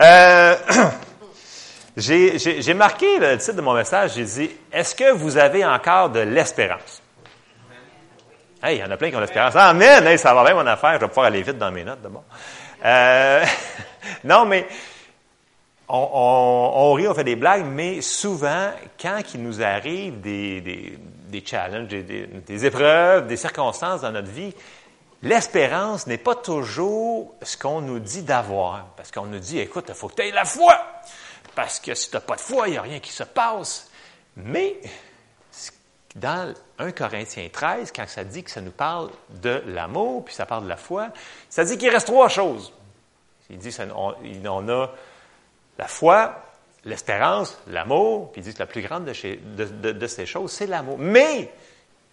Euh, j'ai marqué le titre de mon message, j'ai dit, est-ce que vous avez encore de l'espérance? Hey, il y en a plein qui ont l'espérance. Amen! Hey, ça va bien mon affaire, je vais pouvoir aller vite dans mes notes d'abord. Euh, non, mais on, rit, on fait des blagues, mais souvent, quand il nous arrive des challenges, des, des, épreuves, des circonstances dans notre vie, l'espérance n'est pas toujours ce qu'on nous dit d'avoir. Parce qu'on nous dit, écoute, il faut que tu aies la foi. Parce que si tu n'as pas de foi, il n'y a rien qui se passe. Mais dans 1 Corinthiens 13, quand ça dit que ça nous parle de l'amour, puis ça parle de la foi, ça dit qu'il reste trois choses. Il dit qu'on on a la foi, l'espérance, l'amour, puis il dit que la plus grande de, ces choses, c'est l'amour. Mais,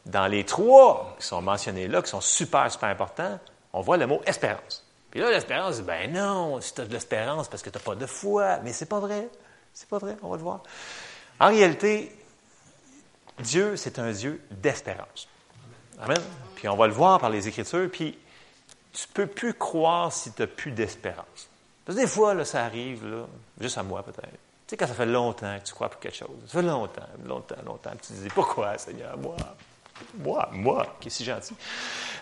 dans les trois qui sont mentionnés là, qui sont super, super importants, on voit le mot espérance. Puis là, l'espérance, ben non, si tu as de l'espérance parce que tu n'as pas de foi. Mais c'est pas vrai. C'est pas vrai, on va le voir. En réalité, Dieu, c'est un Dieu d'espérance. Amen. Puis on va le voir par les Écritures, puis tu peux plus croire si tu n'as plus d'espérance. Parce que des fois, là, ça arrive, juste à moi peut-être. Tu sais, quand ça fait longtemps que tu crois pour quelque chose, ça fait longtemps, longtemps, longtemps, tu te dis, pourquoi, Seigneur, moi, moi, moi, qui est si gentil.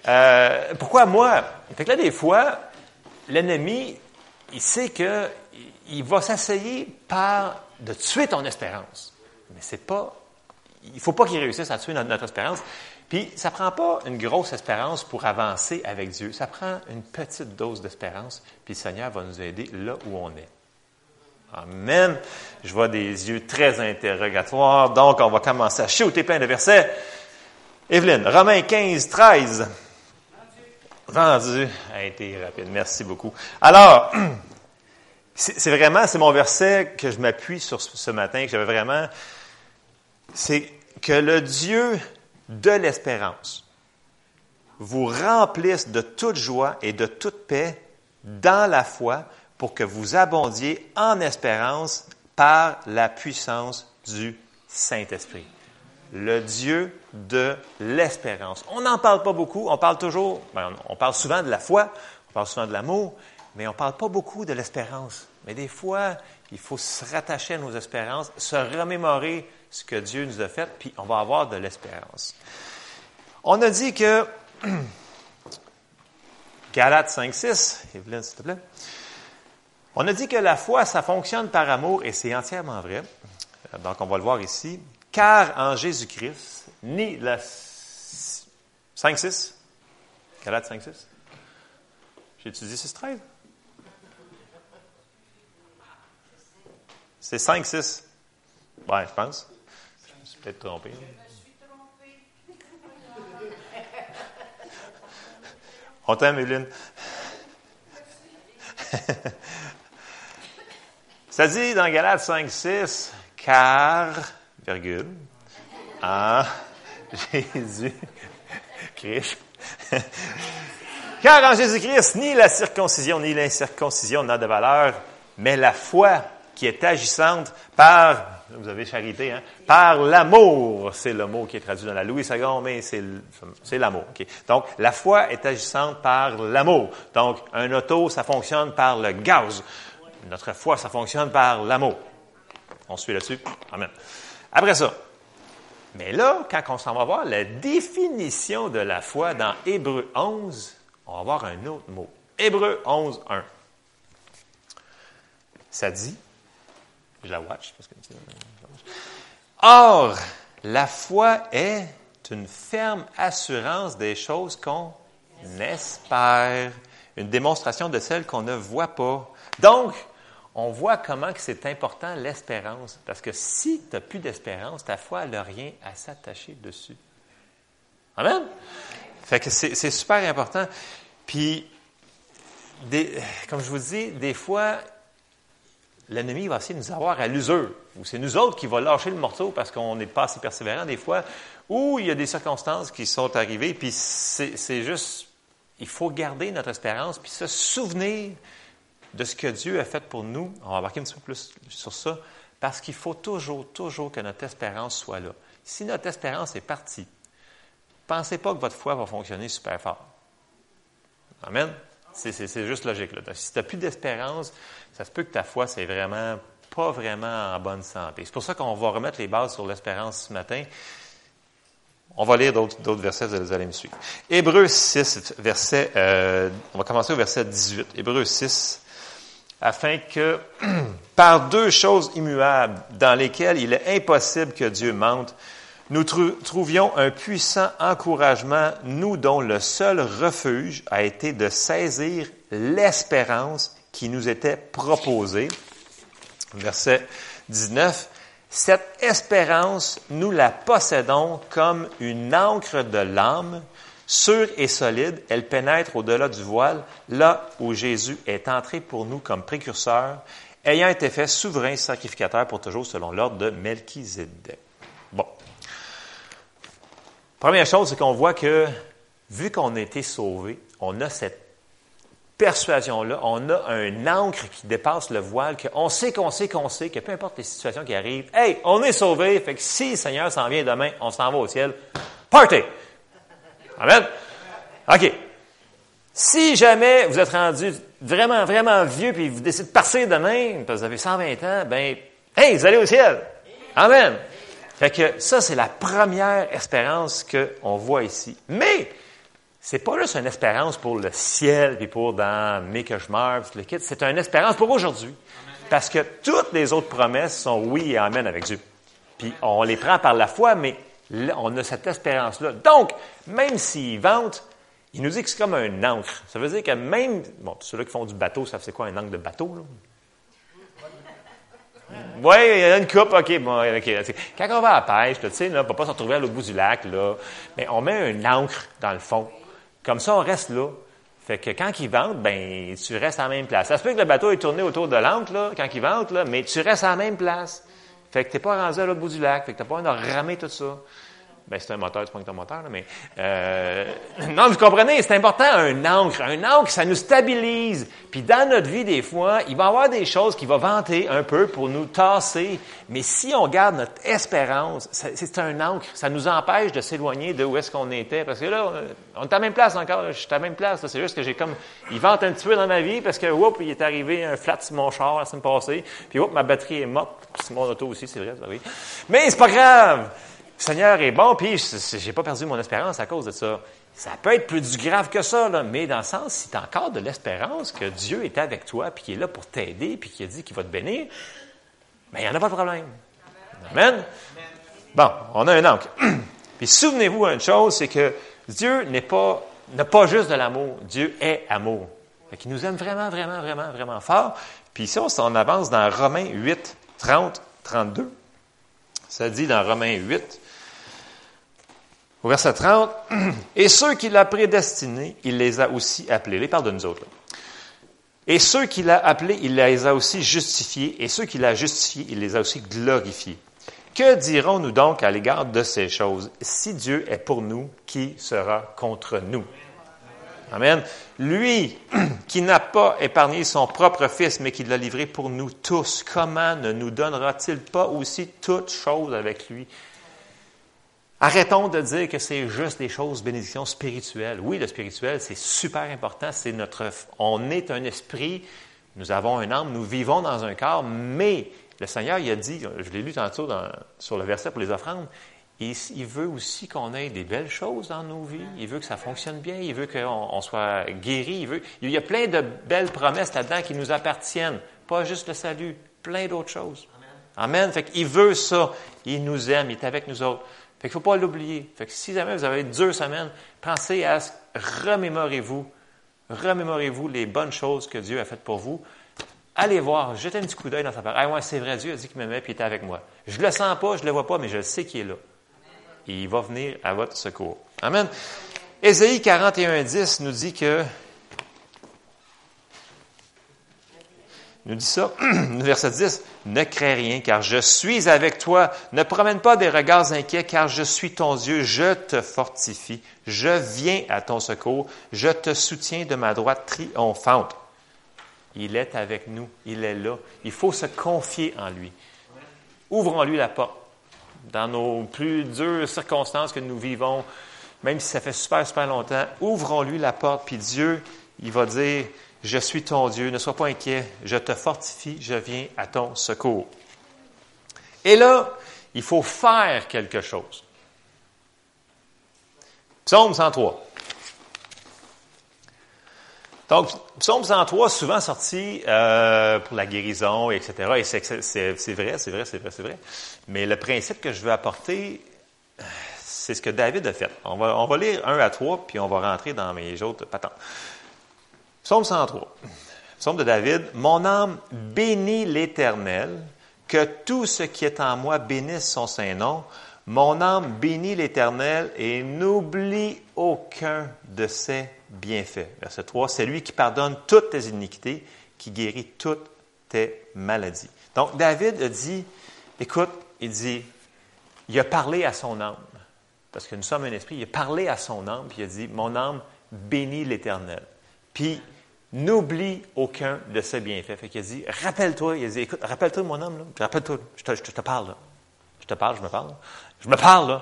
Euh, pourquoi moi? Fait que là, des fois, l'ennemi, il sait que il va s'essayer par de tuer ton espérance. Mais c'est pas il faut pas qu'il réussisse à tuer notre, espérance. Puis, ça prend pas une grosse espérance pour avancer avec Dieu. Ça prend une petite dose d'espérance, puis le Seigneur va nous aider là où on est. Amen. Je vois des yeux très interrogatoires. Donc, on va commencer à shooter plein de versets. Evelyne, Romains 15, 13. Vendu. A été rapide. Merci beaucoup. Alors, c'est vraiment, c'est mon verset que je m'appuie sur ce matin, que j'avais vraiment c'est que le Dieu de l'espérance vous remplisse de toute joie et de toute paix dans la foi pour que vous abondiez en espérance par la puissance du Saint-Esprit. Le Dieu de l'espérance. On n'en parle pas beaucoup, on parle toujours, ben, on parle souvent de la foi, on parle souvent de l'amour, mais on ne parle pas beaucoup de l'espérance. Mais des fois, il faut se rattacher à nos espérances, se remémorer ce que Dieu nous a fait, puis on va avoir de l'espérance. On a dit que, Galates 5, 6, Evelyne, s'il te plaît. On a dit que la foi, ça fonctionne par amour, et c'est entièrement vrai. Donc, on va le voir ici. Car en Jésus-Christ, ni la 5, 6, Galates 5, 6. J'ai étudié 6, 13. C'est 5, 6. Ouais, je pense peut-être trompé. On t'aime, Evelyne. Ça dit dans Galates 5, 6, car, virgule, en Jésus Christ. car en Jésus-Christ, ni la circoncision ni l'incirconcision n'a de valeur, mais la foi qui est agissante par vous avez charité, hein? Par l'amour, c'est le mot qui est traduit dans la Louis II, mais c'est l'amour. Donc, la foi est agissante par l'amour. Donc, un auto, ça fonctionne par le gaz. Notre foi, ça fonctionne par l'amour. On suit là-dessus? Amen. Après ça, mais là, quand on s'en va voir la définition de la foi dans Hébreu 11, on va voir un autre mot. Hébreu 11, 1. Ça dit, je la watch. Parce que... Or, la foi est une ferme assurance des choses qu'on espère, une démonstration de celles qu'on ne voit pas. Donc, on voit comment c'est important l'espérance. Parce que si tu n'as plus d'espérance, ta foi n'a rien à s'attacher dessus. Amen? Fait que c'est super important. Puis, comme je vous dis, des fois, l'ennemi va essayer de nous avoir à l'usure. Ou c'est nous autres qui va lâcher le morceau parce qu'on n'est pas assez persévérant des fois. Ou il y a des circonstances qui sont arrivées, puis c'est juste, il faut garder notre espérance, puis se souvenir de ce que Dieu a fait pour nous. On va embarquer un petit peu plus sur ça, parce qu'il faut toujours, toujours que notre espérance soit là. Si notre espérance est partie, pensez pas que votre foi va fonctionner super fort. Amen? C'est juste logique. Là. Si tu n'as plus d'espérance, ça se peut que ta foi, c'est vraiment pas vraiment en bonne santé. C'est pour ça qu'on va remettre les bases sur l'espérance ce matin. On va lire d'autres versets, vous allez me suivre. Hébreu 6, verset, euh, on va commencer au verset 18. Hébreu 6, afin que, par deux choses immuables, dans lesquelles il est impossible que Dieu mente, nous trouvions un puissant encouragement, nous dont le seul refuge a été de saisir l'espérance qui nous était proposée. Verset 19. Cette espérance, nous la possédons comme une encre de l'âme, sûre et solide. Elle pénètre au-delà du voile, là où Jésus est entré pour nous comme précurseur, ayant été fait souverain sacrificateur pour toujours selon l'ordre de Melchizedek. Bon. Première chose, c'est qu'on voit que, vu qu'on a été sauvé, on a cette persuasion-là, on a un encre qui dépasse le voile, qu'on sait, qu'on sait, qu'on sait, que peu importe les situations qui arrivent, hey, on est sauvé, fait que si le Seigneur s'en vient demain, on s'en va au ciel. Party! Amen? OK. Si jamais vous êtes rendu vraiment, vraiment vieux, puis vous décidez de partir demain, parce que vous avez 120 ans, ben, hey, vous allez au ciel. Amen. Fait que ça, c'est la première espérance qu'on voit ici. Mais, c'est pas juste une espérance pour le ciel, puis pour dans mes cauchemars, le kit. C'est une espérance pour aujourd'hui. Parce que toutes les autres promesses sont oui et amen avec Dieu. Puis on les prend par la foi, mais on a cette espérance-là. Donc, même s'ils vantent, il nous dit que c'est comme un encre. Ça veut dire que même, bon, ceux-là qui font du bateau savent c'est quoi un encre de bateau, là? Oui, il y a une coupe, OK, bon. Quand on va à la pêche, tu sais, on ne va pas se retrouver à l'autre bout du lac, là, mais on met un encre dans le fond. Comme ça, on reste là. Fait que quand ils ventent, ben, tu restes à la même place. Ça se peut que le bateau est tourné autour de l'encre, là, quand ils ventent, là, mais tu restes à la même place. Fait que tu n'es pas rendu à l'autre bout du lac. Fait que tu n'as pas besoin de ramer tout ça. Ben, c'est un moteur, c'est pas un moteur, là, mais euh, non, vous comprenez, c'est important un encre. Un encre, ça nous stabilise. Puis dans notre vie, des fois, il va y avoir des choses qui vont vanter un peu pour nous tasser. Mais si on garde notre espérance, c'est un encre. Ça nous empêche de s'éloigner de où est-ce qu'on était. Parce que là, on est à la même place encore. Je suis à la même place. C'est juste que j'ai comme, il vente un petit peu dans ma vie parce que, oups, il est arrivé un flat sur mon char la semaine passée. Puis, oups, ma batterie est morte. C'est mon auto aussi, c'est vrai, ça oui. Mais c'est pas grave. Le Seigneur est bon, puis j'ai pas perdu mon espérance à cause de ça. Ça peut être plus grave que ça, là, mais dans le sens, si tu as encore de l'espérance que Dieu est avec toi, puis qu'il est là pour t'aider, puis qu'il a dit qu'il va te bénir, mais il n'y en a pas de problème. Amen. Bon, on a un encre. puis souvenez-vous une chose, c'est que Dieu n'est pas, n'a pas juste de l'amour. Dieu est amour. Il nous aime vraiment, vraiment, vraiment, vraiment fort. Puis ici, on avance dans Romains 8, 30, 32. Ça dit dans Romains 8, au verset 30, Et ceux qu'il a prédestinés, il les a aussi appelés. Il parle de nous autres. Et ceux qu'il a appelés, il les a aussi justifiés. Et ceux qu'il a justifiés, il les a aussi glorifiés. Que dirons-nous donc à l'égard de ces choses? Si Dieu est pour nous, qui sera contre nous? Amen. Lui qui n'a pas épargné son propre Fils, mais qui l'a livré pour nous tous, comment ne nous donnera-t-il pas aussi toutes choses avec lui? Arrêtons de dire que c'est juste des choses, bénédictions spirituelles. Oui, le spirituel, c'est super important. C'est notre, on est un esprit, nous avons un âme, nous vivons dans un corps, mais le Seigneur, il a dit, je l'ai lu tantôt sur le verset pour les offrandes, il, il veut aussi qu'on ait des belles choses dans nos vies. Il veut que ça fonctionne bien. Il veut qu'on soit guéri. Il, veut, il y a plein de belles promesses là-dedans qui nous appartiennent. Pas juste le salut, plein d'autres choses. Amen. Fait qu'il veut ça. Il nous aime. Il est avec nous autres. Fait ne faut pas l'oublier. Fait si jamais vous avez deux semaines, pensez à remémorez-vous, remémorez-vous les bonnes choses que Dieu a faites pour vous. Allez voir, jetez un petit coup d'œil dans sa parole. Ah ouais, c'est vrai, Dieu a dit qu'il m'aimait et il était avec moi. Je ne le sens pas, je ne le vois pas, mais je sais qu'il est là. Et il va venir à votre secours. Amen. Ésaïe 41, 10 nous dit que nous dit ça, verset 10, ne crains rien, car je suis avec toi. Ne promène pas des regards inquiets, car je suis ton Dieu. Je te fortifie. Je viens à ton secours. Je te soutiens de ma droite triomphante. Il est avec nous. Il est là. Il faut se confier en lui. Ouvrons-lui la porte. Dans nos plus dures circonstances que nous vivons, même si ça fait super, super longtemps, ouvrons-lui la porte, puis Dieu, il va dire, je suis ton Dieu, ne sois pas inquiet, je te fortifie, je viens à ton secours. Et là, il faut faire quelque chose. Psaume 103. Donc, Psaume 103, souvent sorti euh, pour la guérison, etc. Et c'est vrai, c'est vrai, c'est vrai, c'est vrai. Mais le principe que je veux apporter, c'est ce que David a fait. On va, on va lire 1 à 3, puis on va rentrer dans mes autres patentes. Psaume 103. Psaume de David. Mon âme bénit l'Éternel, que tout ce qui est en moi bénisse son saint nom. Mon âme bénit l'Éternel et n'oublie aucun de ses bienfaits. Verset 3, c'est lui qui pardonne toutes tes iniquités, qui guérit toutes tes maladies. Donc David a dit, écoute, il dit, il a parlé à son âme, parce que nous sommes un esprit, il a parlé à son âme, puis il a dit, mon âme bénit l'Éternel. Puis n'oublie aucun de ses bienfaits. Fait qu'il dit, rappelle-toi, il a dit, écoute, rappelle-toi mon âme, rappelle-toi, je te, parle, là. Je te parle, je me parle. Je me parle.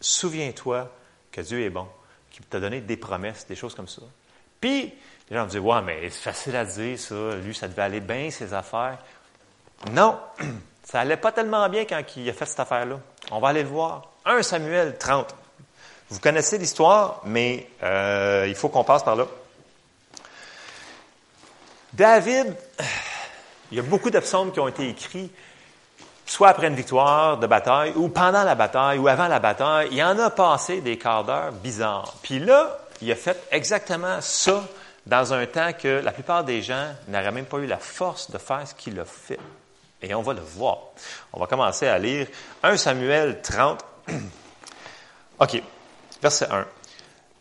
Souviens-toi que Dieu est bon, qu'il t'a donné des promesses, des choses comme ça. Puis, les gens me disent, ouais, mais c'est facile à dire, ça. Lui, ça devait aller bien, ses affaires. Non, ça allait pas tellement bien quand il a fait cette affaire-là. On va aller le voir. 1 Samuel 30. Vous connaissez l'histoire, mais euh, il faut qu'on passe par là. David, il y a beaucoup de psaumes qui ont été écrits soit après une victoire de bataille, ou pendant la bataille, ou avant la bataille, il en a passé des quarts d'heure bizarres. Puis là, il a fait exactement ça dans un temps que la plupart des gens n'auraient même pas eu la force de faire ce qu'il a fait. Et on va le voir. On va commencer à lire 1 Samuel 30. OK, verset 1.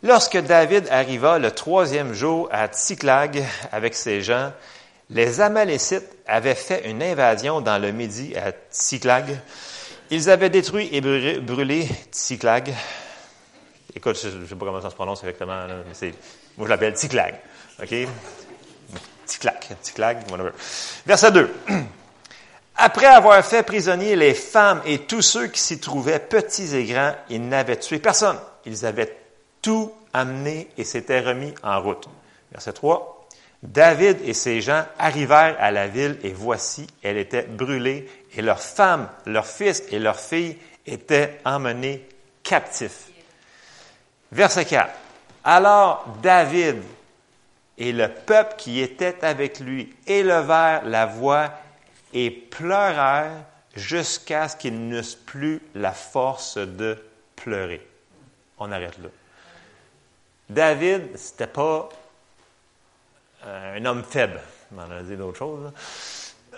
Lorsque David arriva le troisième jour à Tsiklag avec ses gens, les Amalécites avaient fait une invasion dans le Midi à Tsiklag. Ils avaient détruit et brûlé Tsiklag. Écoute, je ne sais pas comment ça se prononce exactement, mais c'est, moi je l'appelle Tsiklag. OK? Tsiklag, Tsiklag. Verset 2. Après avoir fait prisonnier les femmes et tous ceux qui s'y trouvaient, petits et grands, ils n'avaient tué personne. Ils avaient tout amené et s'étaient remis en route. Verset 3. David et ses gens arrivèrent à la ville et voici, elle était brûlée et leurs femmes, leurs fils et leurs filles étaient emmenés captifs. Verset 4. Alors David et le peuple qui était avec lui élevèrent la voix et pleurèrent jusqu'à ce qu'ils n'eussent plus la force de pleurer. On arrête là. David, c'était pas un homme faible. On en a dit d'autres choses.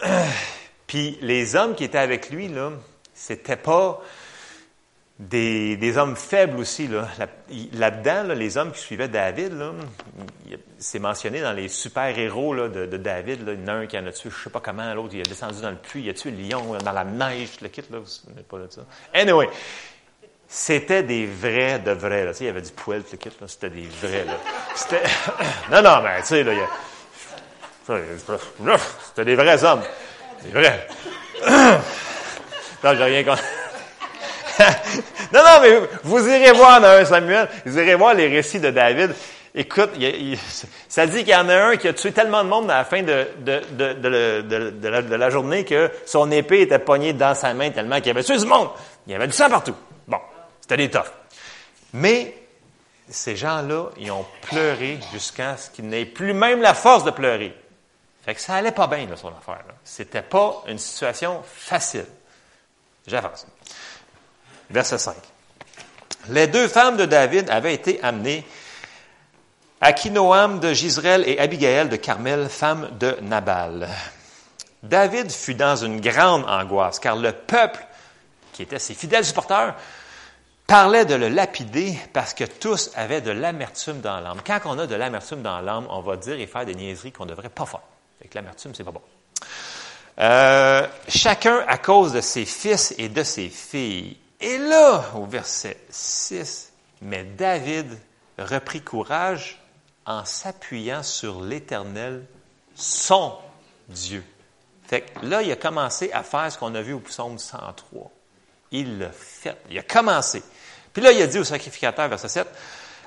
Puis les hommes qui étaient avec lui, là, c'était pas des, hommes faibles aussi. Là. Là-dedans, là, les hommes qui suivaient David, c'est mentionné dans les super-héros de, David. Il y en a un qui en a tué, je sais pas comment, l'autre, il a descendu dans le puits, il a tué le lion dans la neige, le kit, là, vous pas de ça? Anyway, c'était des vrais de vrais. Là. Tu sais, il y avait du poil, le kit. C'était des vrais. Là. C'était... non, non, mais tu sais, là, il y a... C'était des vrais hommes. Des vrais. non, j'ai rien contre... non, non, mais vous irez voir dans Samuel, vous irez voir les récits de David. Écoute, ça dit qu'il y en a un qui a tué tellement de monde à la fin de, de, de, de la, la, journée que son épée était poignée dans sa main tellement qu'il avait tué du monde. Il y avait du sang partout. C'était des Mais ces gens-là, ils ont pleuré jusqu'à ce qu'ils n'aient plus même la force de pleurer. Fait que ça allait pas bien, son affaire. C'était pas une situation facile. J'avance. Verset 5. Les deux femmes de David avaient été amenées Akinoam de Gisraël et Abigail de Carmel, femme de Nabal. David fut dans une grande angoisse, car le peuple, qui était ses fidèles supporters, parlait de le lapider parce que tous avaient de l'amertume dans l'âme. Quand on a de l'amertume dans l'âme, on va dire et faire des niaiseries qu'on ne devrait pas faire. Avec l'amertume, c'est pas bon. Euh, chacun à cause de ses fils et de ses filles. Et là, au verset 6, mais David reprit courage en s'appuyant sur l'Éternel, son Dieu. Fait que là, il a commencé à faire ce qu'on a vu au psaume 103. Il l'a fait. Il a commencé. Puis là, il a dit au sacrificateur, verset 7,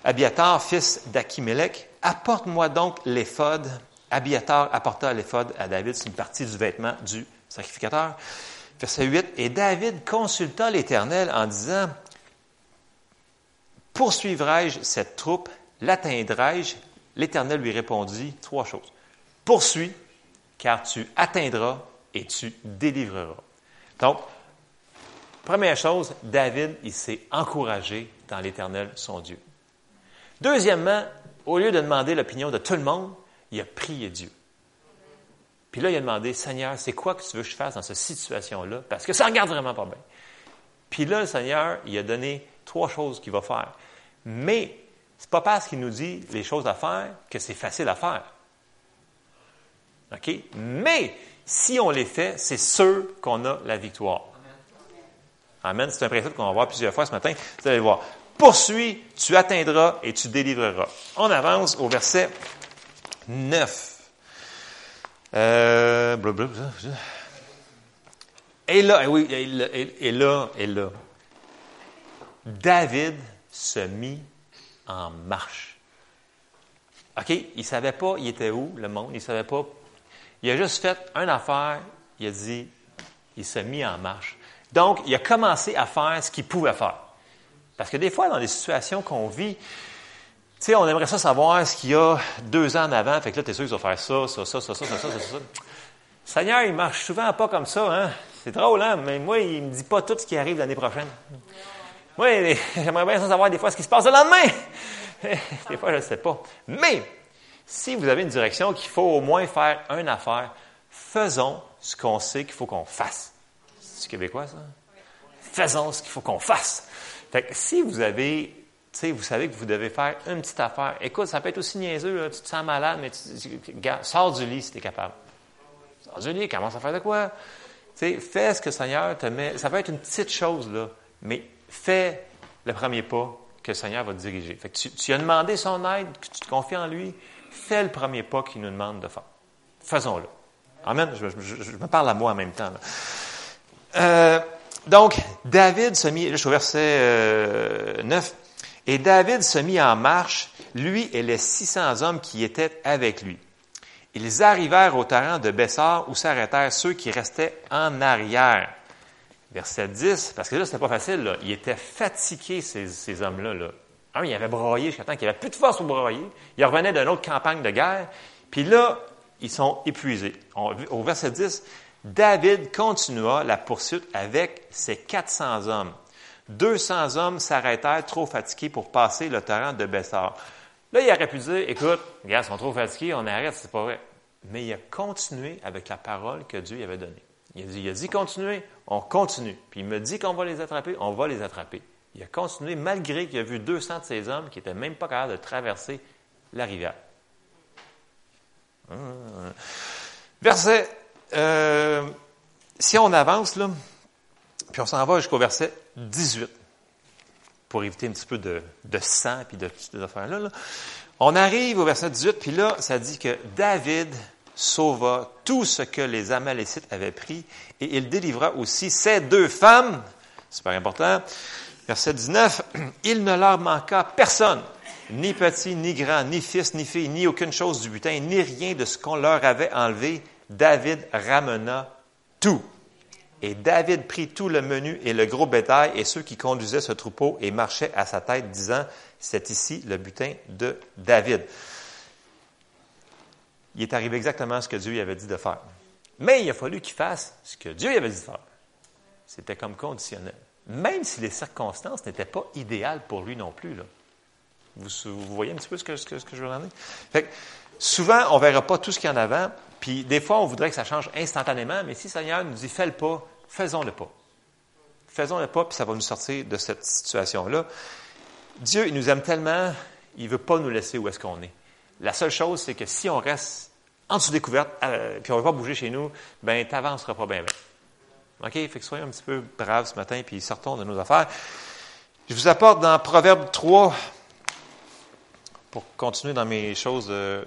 Abiatar, fils d'Achimelech, Apporte-moi donc l'éphod. Abiatar apporta l'éphod à David, c'est une partie du vêtement du sacrificateur. Verset 8. Et David consulta l'Éternel en disant Poursuivrai-je cette troupe? L'atteindrai-je L'Éternel lui répondit trois choses. Poursuis, car tu atteindras et tu délivreras. Donc, première chose, David, il s'est encouragé dans l'Éternel, son Dieu. Deuxièmement, au lieu de demander l'opinion de tout le monde, il a prié Dieu. Puis là, il a demandé, Seigneur, c'est quoi que tu veux que je fasse dans cette situation-là? Parce que ça regarde vraiment pas bien. Puis là, le Seigneur, il a donné trois choses qu'il va faire. Mais c'est pas parce qu'il nous dit les choses à faire que c'est facile à faire. OK? Mais si on les fait, c'est sûr qu'on a la victoire. Amen. C'est un principe qu'on va voir plusieurs fois ce matin. Vous allez voir. Poursuis, tu atteindras et tu délivreras. On avance au verset 9. Euh, et là, oui, et là, et là, David se mit en marche. OK? Il ne savait pas, il était où, le monde, il ne savait pas. Il a juste fait une affaire, il a dit, il s'est mis en marche. Donc, il a commencé à faire ce qu'il pouvait faire. Parce que des fois, dans des situations qu'on vit, tu sais, on aimerait ça savoir ce qu'il y a deux ans en avant. Fait que là, tu es sûr qu'il va faire ça, ça, ça, ça, ça, ça, ça, ça, ça. Seigneur, il marche souvent pas comme ça, hein? C'est drôle, hein? Mais moi, il me dit pas tout ce qui arrive l'année prochaine. Moi, j'aimerais bien savoir des fois ce qui se passe le lendemain. des fois, je ne sais pas. Mais, si vous avez une direction qu'il faut au moins faire une affaire, faisons ce qu'on sait qu'il faut qu'on fasse. Québécois, ça? Faisons ce qu'il faut qu'on fasse. Fait que si vous avez, tu sais, vous savez que vous devez faire une petite affaire, écoute, ça peut être aussi niaiseux, tu te sens malade, mais tu, sors du lit si tu es capable. Sors du lit, commence à faire de quoi? Fais ce que le Seigneur te met. Ça peut être une petite chose, là, mais fais le premier pas que le Seigneur va te diriger. Fait que tu as demandé son aide, que tu te confies en lui, fais le premier pas qu'il nous demande de faire. Faisons-le. Amen. Je, me parle à moi en même temps. Euh, donc, David se mit, je suis au verset 9, euh, et David se mit en marche, lui et les 600 hommes qui étaient avec lui. Ils arrivèrent au terrain de Bessar où s'arrêtèrent ceux qui restaient en arrière. Verset 10, parce que là, c'était pas facile. Là. Ils étaient fatigués, ces, ces hommes-là. Là. Un, ils avaient broyé jusqu'à temps qu'il avait plus de force pour broyer. Ils revenaient d'une autre campagne de guerre. Puis là, ils sont épuisés. au verset 10, David continua la poursuite avec ses 400 hommes. 200 hommes s'arrêtèrent trop fatigués pour passer le terrain de Bessar. Là, il aurait pu dire, écoute, gars, ils sont trop fatigués, on arrête, c'est pas vrai. Mais il a continué avec la parole que Dieu lui avait donnée. Il a dit, il a dit continuez, on continue. Puis il me dit qu'on va les attraper, on va les attraper. Il a continué malgré qu'il a vu 200 de ces hommes qui n'étaient même pas capables de traverser la rivière. Verset, euh, si on avance, puis on s'en va jusqu'au verset 18, pour éviter un petit peu de, sang et de toutes ces affaires-là. Là. On arrive au verset 18, puis là, ça dit que David sauva tout ce que les Amalécites avaient pris et il délivra aussi ces deux femmes, super important, verset 19, il ne leur manqua personne, ni petit, ni grand, ni fils, ni fille, ni aucune chose du butin, ni rien de ce qu'on leur avait enlevé. David ramena tout. Et David prit tout le menu et le gros bétail et ceux qui conduisaient ce troupeau et marchaient à sa tête, disant, c'est ici le butin de David il est arrivé exactement ce que Dieu lui avait dit de faire. Mais il a fallu qu'il fasse ce que Dieu lui avait dit de faire. C'était comme conditionnel. Même si les circonstances n'étaient pas idéales pour lui non plus. Vous, voyez un petit peu ce que, que, je veux dire? Fait souvent, on ne verra pas tout ce qu'il y en avant, puis des fois, on voudrait que ça change instantanément, mais si le Seigneur nous dit fais le pas, faisons le pas. Faisons le pas, puis ça va nous sortir de cette situation-là. Dieu, il nous aime tellement, il ne veut pas nous laisser où est-ce qu'on est. La seule chose, c'est que si on reste en dessous découverte, euh, puis on ne va pas bouger chez nous, ben, tu n'avanceras pas bien, OK? Fait que soyons un petit peu braves ce matin, puis sortons de nos affaires. Je vous apporte dans Proverbe 3, pour continuer dans mes choses, euh,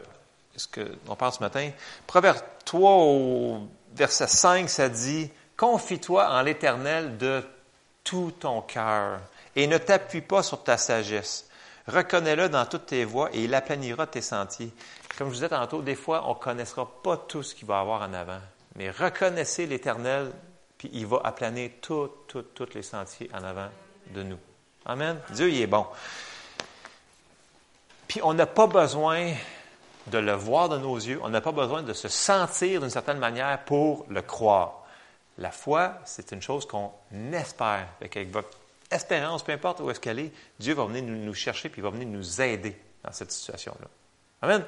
ce qu'on parle ce matin. Proverbe 3, au verset 5, ça dit Confie-toi en l'Éternel de tout ton cœur et ne t'appuie pas sur ta sagesse. Reconnais-le dans toutes tes voies et il aplanira tes sentiers. Comme je vous disais tantôt, des fois, on ne connaîtra pas tout ce qu'il va avoir en avant. Mais reconnaissez l'Éternel, puis il va aplanir tous les sentiers en avant de nous. Amen. Dieu, il est bon. Puis on n'a pas besoin de le voir de nos yeux, on n'a pas besoin de se sentir d'une certaine manière pour le croire. La foi, c'est une chose qu'on espère. Avec votre espérance, peu importe où est-ce qu'elle est, Dieu va venir nous, chercher puis va venir nous aider dans cette situation-là. Amen.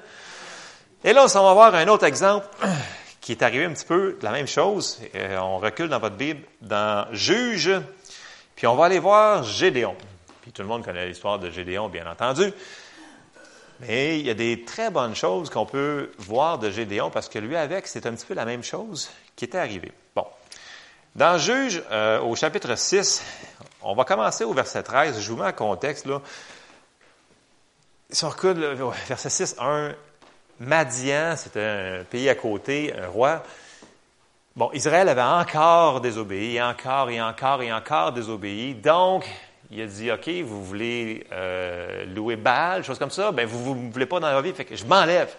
Et là, on va voir un autre exemple qui est arrivé un petit peu de la même chose. Euh, on recule dans votre Bible, dans Juge, puis on va aller voir Gédéon. Puis tout le monde connaît l'histoire de Gédéon, bien entendu. Mais il y a des très bonnes choses qu'on peut voir de Gédéon parce que lui avec, c'est un petit peu la même chose qui était arrivée. Bon. Dans Juge, euh, au chapitre 6, on va commencer au verset 13. Je vous mets en contexte. Là. Si on recule, verset 6, 1, Madian, c'était un pays à côté, un roi. Bon, Israël avait encore désobéi, encore et encore et encore désobéi. Donc, il a dit, OK, vous voulez euh, louer Baal, chose comme ça, ben vous ne voulez pas dans la vie, fait que je m'enlève.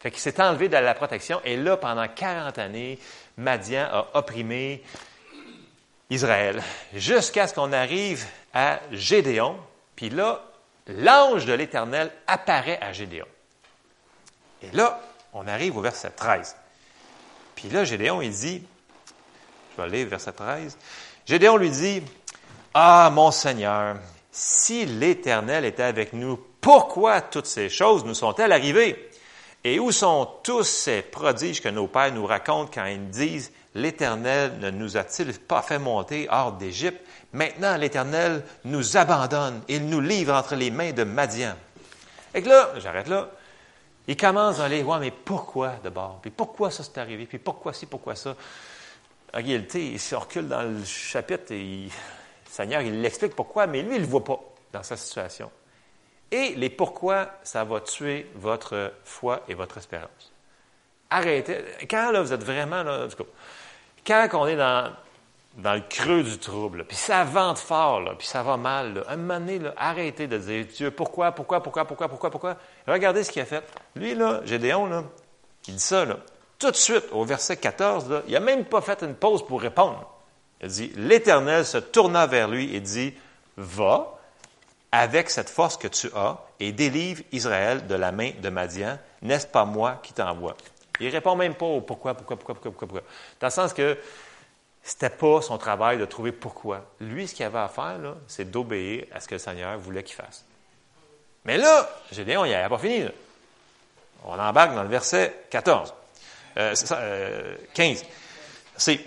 Fait qu'il s'est enlevé de la protection. Et là, pendant 40 années, Madian a opprimé Israël, jusqu'à ce qu'on arrive à Gédéon. Puis là, l'ange de l'Éternel apparaît à Gédéon. Et là, on arrive au verset 13. Puis là, Gédéon, il dit, je vais aller verset 13. Gédéon lui dit, Ah, mon Seigneur, si l'Éternel était avec nous, pourquoi toutes ces choses nous sont-elles arrivées? Et où sont tous ces prodiges que nos pères nous racontent quand ils disent, L'Éternel ne nous a-t-il pas fait monter hors d'Égypte? Maintenant, l'Éternel nous abandonne, il nous livre entre les mains de Madian. Et que là, j'arrête là. Il commence à aller, ouais, mais pourquoi d'abord? Puis pourquoi ça s'est arrivé? Puis pourquoi ci, pourquoi ça? En réalité, il se recule dans le chapitre et le Seigneur, il l'explique pourquoi, mais lui, il ne le voit pas dans sa situation. Et les pourquoi, ça va tuer votre foi et votre espérance. Arrêtez. Quand là, vous êtes vraiment, là, quand on est dans, dans le creux du trouble, puis ça vente fort, là, puis ça va mal, là, un moment donné, arrêtez de dire Dieu, pourquoi, pourquoi, pourquoi, pourquoi, pourquoi, pourquoi? Regardez ce qu'il a fait. Lui, là, Gédéon, là, il dit ça, là, tout de suite, au verset 14, là, il n'a même pas fait une pause pour répondre. Il a dit L'Éternel se tourna vers lui et dit Va avec cette force que tu as et délivre Israël de la main de Madian. N'est-ce pas moi qui t'envoie? Il répond même pas au pourquoi, pourquoi, pourquoi, pourquoi, pourquoi. Dans le sens que c'était pas son travail de trouver pourquoi. Lui, ce qu'il avait à faire, c'est d'obéir à ce que le Seigneur voulait qu'il fasse. Mais là, Gédéon, il n'a pas fini. On embarque dans le verset 14. Euh, 15. Euh, c'est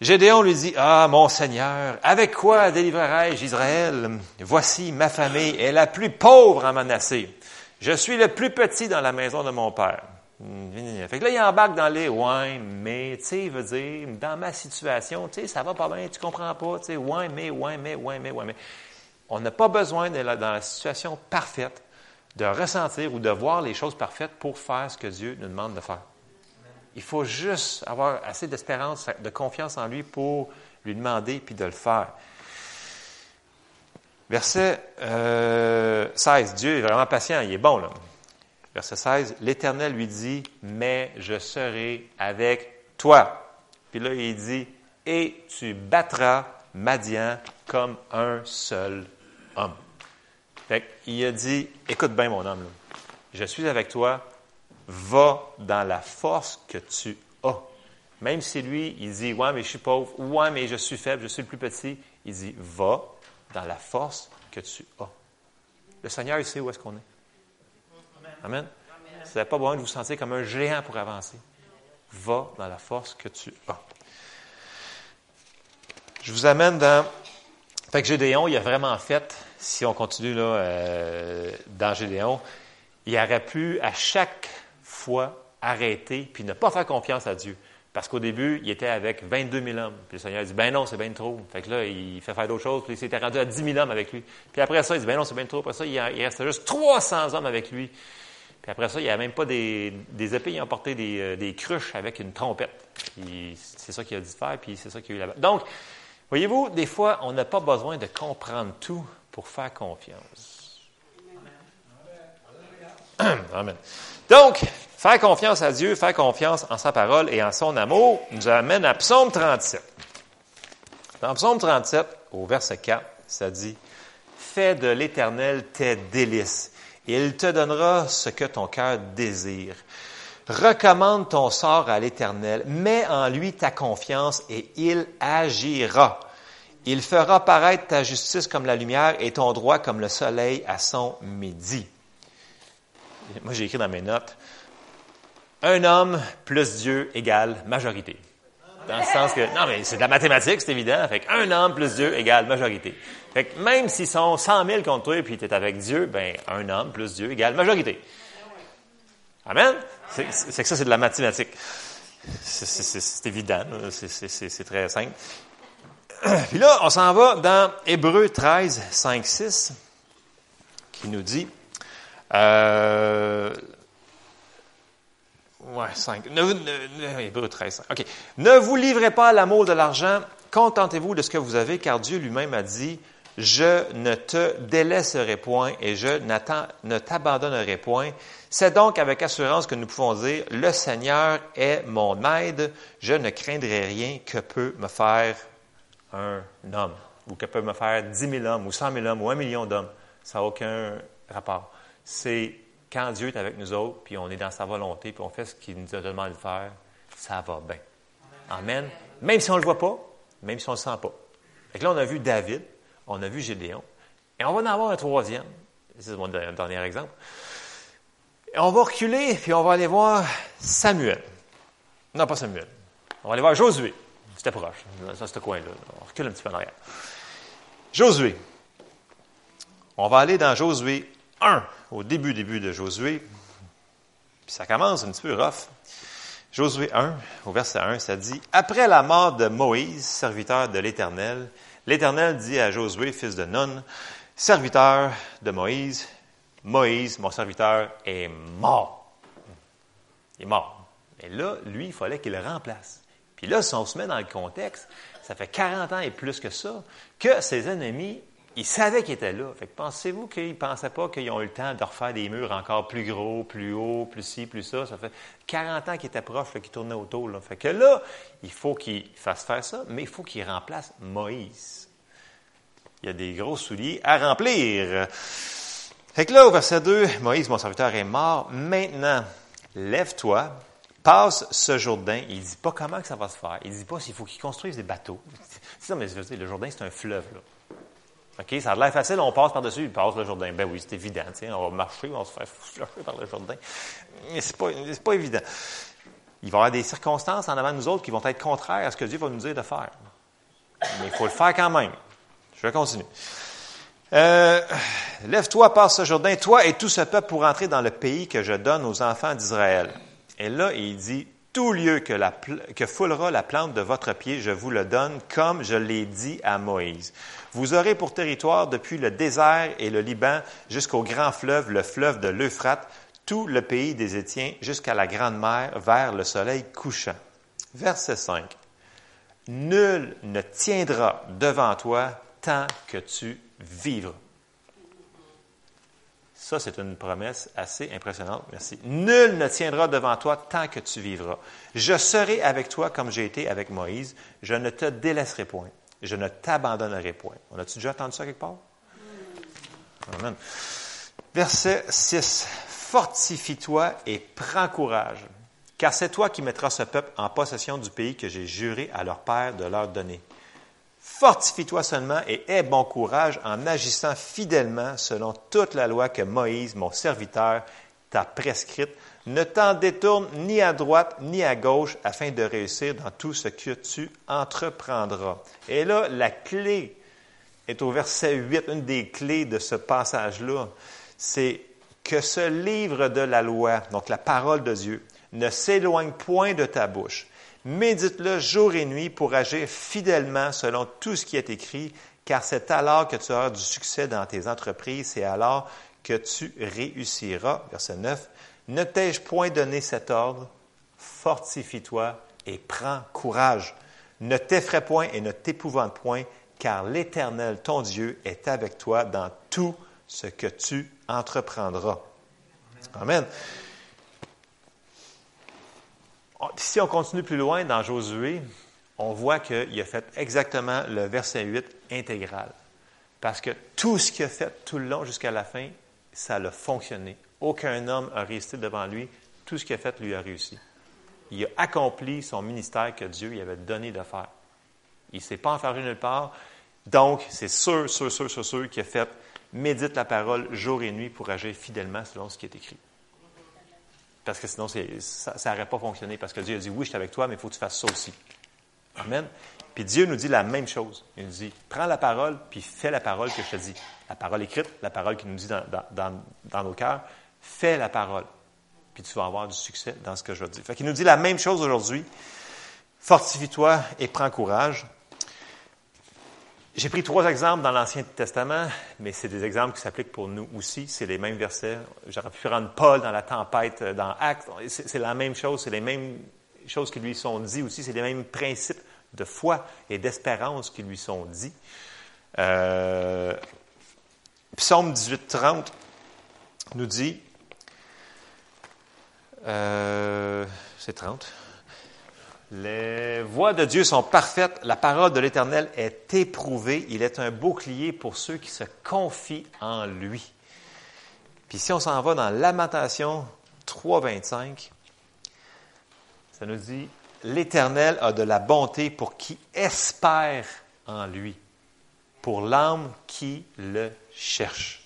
Gédéon lui dit, Ah, mon Seigneur, avec quoi délivrerai-je Israël? Voici ma famille est la plus pauvre en Manassé. Je suis le plus petit dans la maison de mon père. Fait que là, il embarque dans les ouais, mais, tu sais, il veut dire, dans ma situation, tu sais, ça va pas bien, tu comprends pas, tu sais, ouais, mais, ouais, mais, ouais, mais, ouais, mais. On n'a pas besoin, de dans la situation parfaite, de ressentir ou de voir les choses parfaites pour faire ce que Dieu nous demande de faire. Il faut juste avoir assez d'espérance, de confiance en lui pour lui demander puis de le faire. Verset 16, euh, Dieu est vraiment patient, il est bon là. Verset 16, l'Éternel lui dit, mais je serai avec toi. Puis là, il dit, et tu battras Madian comme un seul homme. il a dit, écoute bien mon homme, je suis avec toi, va dans la force que tu as. Même si lui, il dit, ouais, mais je suis pauvre, ouais, mais je suis faible, je suis le plus petit, il dit, va dans la force que tu as. Le Seigneur, il sait où est-ce qu'on est. Amen. Vous n'avez pas besoin de vous sentir comme un géant pour avancer. Va dans la force que tu as. Je vous amène dans. Fait que Gédéon, il a vraiment fait, si on continue euh, dans Gédéon, il aurait pu à chaque arrêter puis ne pas faire confiance à Dieu. Parce qu'au début, il était avec 22 000 hommes. Puis le Seigneur dit, ben non, c'est bien trop. Fait que là, il fait faire d'autres choses. Puis il s'était rendu à 10 000 hommes avec lui. Puis après ça, il dit, ben non, c'est bien trop. Après ça, il, restait juste 300 hommes avec lui. Puis après ça, il n'y a même pas des, des épées, il a emporté des, euh, des cruches avec une trompette. C'est ça qu'il a dit faire, puis c'est ça qu'il a eu là-bas. Donc, voyez-vous, des fois, on n'a pas besoin de comprendre tout pour faire confiance. Amen. Donc, faire confiance à Dieu, faire confiance en sa parole et en son amour nous amène à Psaume 37. Dans Psaume 37, au verset 4, ça dit, Fais de l'Éternel tes délices, et il te donnera ce que ton cœur désire. Recommande ton sort à l'Éternel, mets en lui ta confiance, et il agira. Il fera paraître ta justice comme la lumière et ton droit comme le soleil à son midi. Moi, j'ai écrit dans mes notes, un homme plus Dieu égale majorité. Dans le sens que, non, mais c'est de la mathématique, c'est évident. Fait un homme plus Dieu égale majorité. Fait que même s'ils sont 100 000 contre toi et puis tu es avec Dieu, ben, un homme plus Dieu égale majorité. Amen? C'est que ça, c'est de la mathématique. C'est évident, c'est très simple. Puis là, on s'en va dans Hébreu 13, 5, 6, qui nous dit, euh, ouais, 5, ne, Hébreu 13, OK. Ne vous livrez pas à l'amour de l'argent, contentez-vous de ce que vous avez, car Dieu lui-même a dit, je ne te délaisserai point et je ne t'abandonnerai point. C'est donc avec assurance que nous pouvons dire, le Seigneur est mon aide, je ne craindrai rien que peut me faire un homme, ou que peut me faire 10 000 hommes, ou 100 000 hommes, ou un million d'hommes? Ça n'a aucun rapport. C'est quand Dieu est avec nous autres, puis on est dans sa volonté, puis on fait ce qu'il nous a demandé de faire, ça va bien. Amen. Même si on ne le voit pas, même si on ne le sent pas. Et là, on a vu David, on a vu Gédéon, et on va en avoir un troisième. C'est mon dernier exemple. Et on va reculer, puis on va aller voir Samuel. Non, pas Samuel. On va aller voir Josué. C'était proche, dans ce coin-là. On recule un petit peu en arrière. Josué. On va aller dans Josué 1, au début, début de Josué. Puis ça commence un petit peu rough. Josué 1, au verset 1, ça dit Après la mort de Moïse, serviteur de l'Éternel, l'Éternel dit à Josué, fils de Nun, serviteur de Moïse, Moïse, mon serviteur, est mort. Il est mort. Et là, lui, il fallait qu'il le remplace. Puis là, si on se met dans le contexte, ça fait 40 ans et plus que ça, que ses ennemis, ils savaient qu'ils étaient là. Fait que pensez-vous qu'ils ne pensaient pas qu'ils ont eu le temps de refaire des murs encore plus gros, plus hauts, plus ci, plus ça? Ça fait 40 ans qu'ils étaient proches, qu'ils tournaient autour. Là. Fait que là, il faut qu'ils fassent faire ça, mais il faut qu'ils remplacent Moïse. Il y a des gros souliers à remplir. Fait que là, au verset 2, Moïse, mon serviteur, est mort. Maintenant, lève-toi, passe ce Jourdain. Il ne dit pas comment ça va se faire. Il ne dit pas s'il faut qu'il construise des bateaux. Ça, mais le Jourdain, c'est un fleuve. Là. OK, ça a l'air facile, on passe par-dessus, il passe le Jourdain. Ben oui, c'est évident. On va marcher, on va se faire flusher par le Jourdain. Mais c'est pas, pas évident. Il va y avoir des circonstances en avant de nous autres qui vont être contraires à ce que Dieu va nous dire de faire. Mais il faut le faire quand même. Je vais continuer. Euh, Lève-toi, passe ce Jourdain, toi et tout ce peuple pour entrer dans le pays que je donne aux enfants d'Israël. Et là, il dit, tout lieu que, foulera la plante de votre pied, je vous le donne, comme je l'ai dit à Moïse. Vous aurez pour territoire depuis le désert et le Liban jusqu'au grand fleuve, le fleuve de l'Euphrate, tout le pays des Étiens jusqu'à la grande mer vers le soleil couchant. Verset 5. Nul ne tiendra devant toi tant que tu vivras. Ça, c'est une promesse assez impressionnante. Merci. Nul ne tiendra devant toi tant que tu vivras. Je serai avec toi comme j'ai été avec Moïse. Je ne te délaisserai point. Je ne t'abandonnerai point. On a-tu déjà entendu ça quelque part? Amen. Verset 6. Fortifie-toi et prends courage, car c'est toi qui mettras ce peuple en possession du pays que j'ai juré à leur père de leur donner. Fortifie-toi seulement et aie bon courage en agissant fidèlement selon toute la loi que Moïse, mon serviteur, t'a prescrite. Ne t'en détourne ni à droite ni à gauche afin de réussir dans tout ce que tu entreprendras. Et là, la clé est au verset 8, une des clés de ce passage-là, c'est que ce livre de la loi, donc la parole de Dieu, ne s'éloigne point de ta bouche Médite-le jour et nuit pour agir fidèlement selon tout ce qui est écrit, car c'est alors que tu auras du succès dans tes entreprises, c'est alors que tu réussiras. Verset 9. Ne t'ai-je point donné cet ordre? Fortifie-toi et prends courage. Ne t'effraie point et ne t'épouvante point, car l'Éternel, ton Dieu, est avec toi dans tout ce que tu entreprendras. Amen. Si on continue plus loin dans Josué, on voit qu'il a fait exactement le verset 8 intégral. Parce que tout ce qu'il a fait tout le long jusqu'à la fin, ça a fonctionné. Aucun homme a résisté devant lui. Tout ce qu'il a fait lui a réussi. Il a accompli son ministère que Dieu lui avait donné de faire. Il ne s'est pas enfermé nulle part. Donc, c'est sûr, sûr, sûr, sûr, sûr qu'il a fait médite la parole jour et nuit pour agir fidèlement selon ce qui est écrit. Parce que sinon, ça n'aurait pas fonctionné. Parce que Dieu a dit, oui, je suis avec toi, mais il faut que tu fasses ça aussi. Amen. Puis Dieu nous dit la même chose. Il nous dit, prends la parole, puis fais la parole que je te dis. La parole écrite, la parole qui nous dit dans, nos cœurs, fais la parole. Puis tu vas avoir du succès dans ce que je dire. Fait qu'il nous dit la même chose aujourd'hui. Fortifie-toi et prends courage. J'ai pris trois exemples dans l'Ancien Testament, mais c'est des exemples qui s'appliquent pour nous aussi. C'est les mêmes versets. J'aurais pu prendre Paul dans la tempête, euh, dans Actes. C'est la même chose. C'est les mêmes choses qui lui sont dites aussi. C'est les mêmes principes de foi et d'espérance qui lui sont dits. Euh, Psaume 18-30 nous dit, euh, c'est 30, les voies de Dieu sont parfaites, la parole de l'Éternel est éprouvée, il est un bouclier pour ceux qui se confient en lui. Puis si on s'en va dans Lamentation 3.25, ça nous dit, l'Éternel a de la bonté pour qui espère en lui, pour l'âme qui le cherche.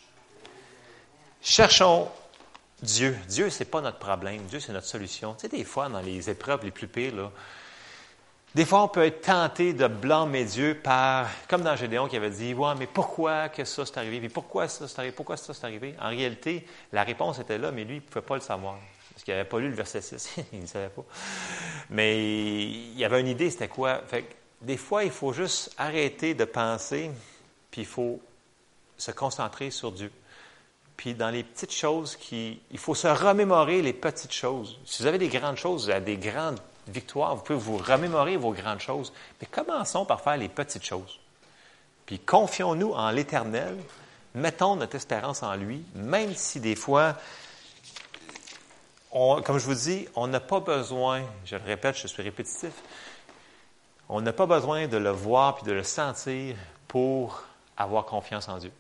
Cherchons Dieu. Dieu, ce n'est pas notre problème. Dieu, c'est notre solution. Tu sais, des fois, dans les épreuves les plus pires, là, des fois, on peut être tenté de blâmer Dieu par, comme dans Gédéon qui avait dit, ouais, mais pourquoi que ça s'est arrivé? pourquoi ça s'est arrivé? Pourquoi ça s'est arrivé? En réalité, la réponse était là, mais lui, il ne pouvait pas le savoir. Parce qu'il n'avait pas lu le verset 6. il ne savait pas. Mais il avait une idée, c'était quoi? Fait des fois, il faut juste arrêter de penser, puis il faut se concentrer sur Dieu. Puis dans les petites choses, il faut se remémorer les petites choses. Si vous avez des grandes choses, vous avez des grandes victoires, vous pouvez vous remémorer vos grandes choses. Mais commençons par faire les petites choses. Puis confions-nous en l'Éternel, mettons notre espérance en lui, même si des fois, comme je vous dis, on n'a pas besoin, je le répète, je suis répétitif, on n'a pas besoin de le voir puis de le sentir pour avoir confiance en Dieu.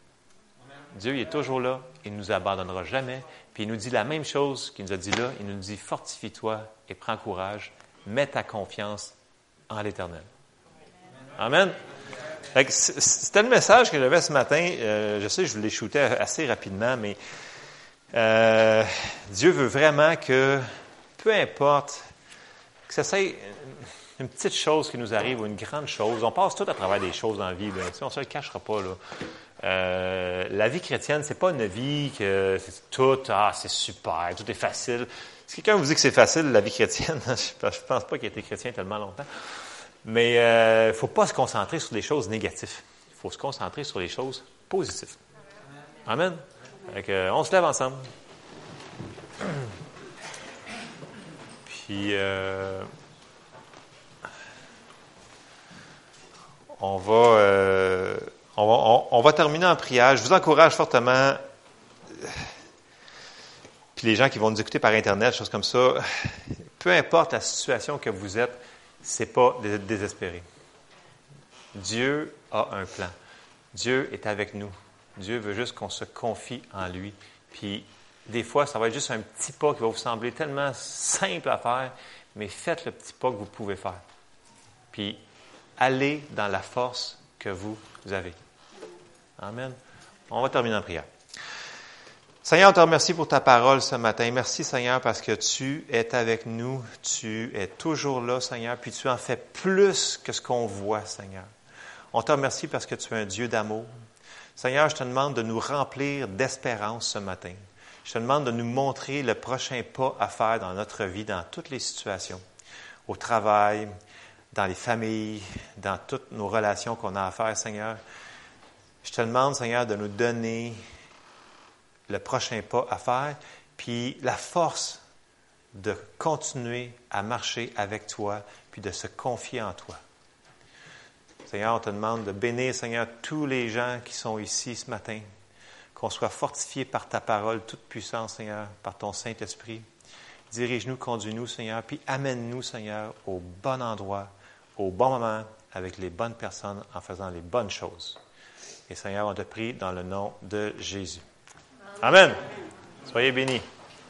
Dieu est toujours là, il ne nous abandonnera jamais. Puis il nous dit la même chose qu'il nous a dit là, il nous dit fortifie-toi et prends courage, mets ta confiance en l'Éternel. Amen. C'était le message que j'avais ce matin. Euh, je sais, je l'ai shooté assez rapidement, mais euh, Dieu veut vraiment que, peu importe, que ça soit une petite chose qui nous arrive ou une grande chose, on passe tout à travers des choses dans la vie. on ne se le cachera pas. Là. Euh, la vie chrétienne, c'est pas une vie que c'est tout, ah, c'est super, tout est facile. Si quelqu'un vous dit que c'est facile, la vie chrétienne, je pense pas qu'il ait été chrétien tellement longtemps. Mais il euh, ne faut pas se concentrer sur les choses négatives. Il faut se concentrer sur les choses positives. Amen. Euh, on se lève ensemble. Puis, on va on va, terminer en prière. Je vous encourage fortement, puis les gens qui vont nous écouter par Internet, choses comme ça, peu importe la situation que vous êtes, c'est pas de désespérer. Dieu a un plan. Dieu est avec nous. Dieu veut juste qu'on se confie en lui. Puis des fois, ça va être juste un petit pas qui va vous sembler tellement simple à faire, mais faites le petit pas que vous pouvez faire. Puis allez dans la force que vous avez. Amen. On va terminer en prière. Seigneur, on te remercie pour ta parole ce matin. Merci, Seigneur, parce que tu es avec nous. Tu es toujours là, Seigneur, puis tu en fais plus que ce qu'on voit, Seigneur. On te remercie parce que tu es un Dieu d'amour. Seigneur, je te demande de nous remplir d'espérance ce matin. Je te demande de nous montrer le prochain pas à faire dans notre vie, dans toutes les situations, au travail, dans les familles, dans toutes nos relations qu'on a à faire, Seigneur. Je te demande, Seigneur, de nous donner le prochain pas à faire, puis la force de continuer à marcher avec toi, puis de se confier en toi. Seigneur, on te demande de bénir, Seigneur, tous les gens qui sont ici ce matin, qu'on soit fortifié par ta parole toute puissance, Seigneur, par ton Saint-Esprit. Dirige-nous, conduis-nous, Seigneur, puis amène-nous, Seigneur, au bon endroit, au bon moment, avec les bonnes personnes, en faisant les bonnes choses. Et Seigneur, on te prie dans le nom de Jésus. Amen. Soyez bénis.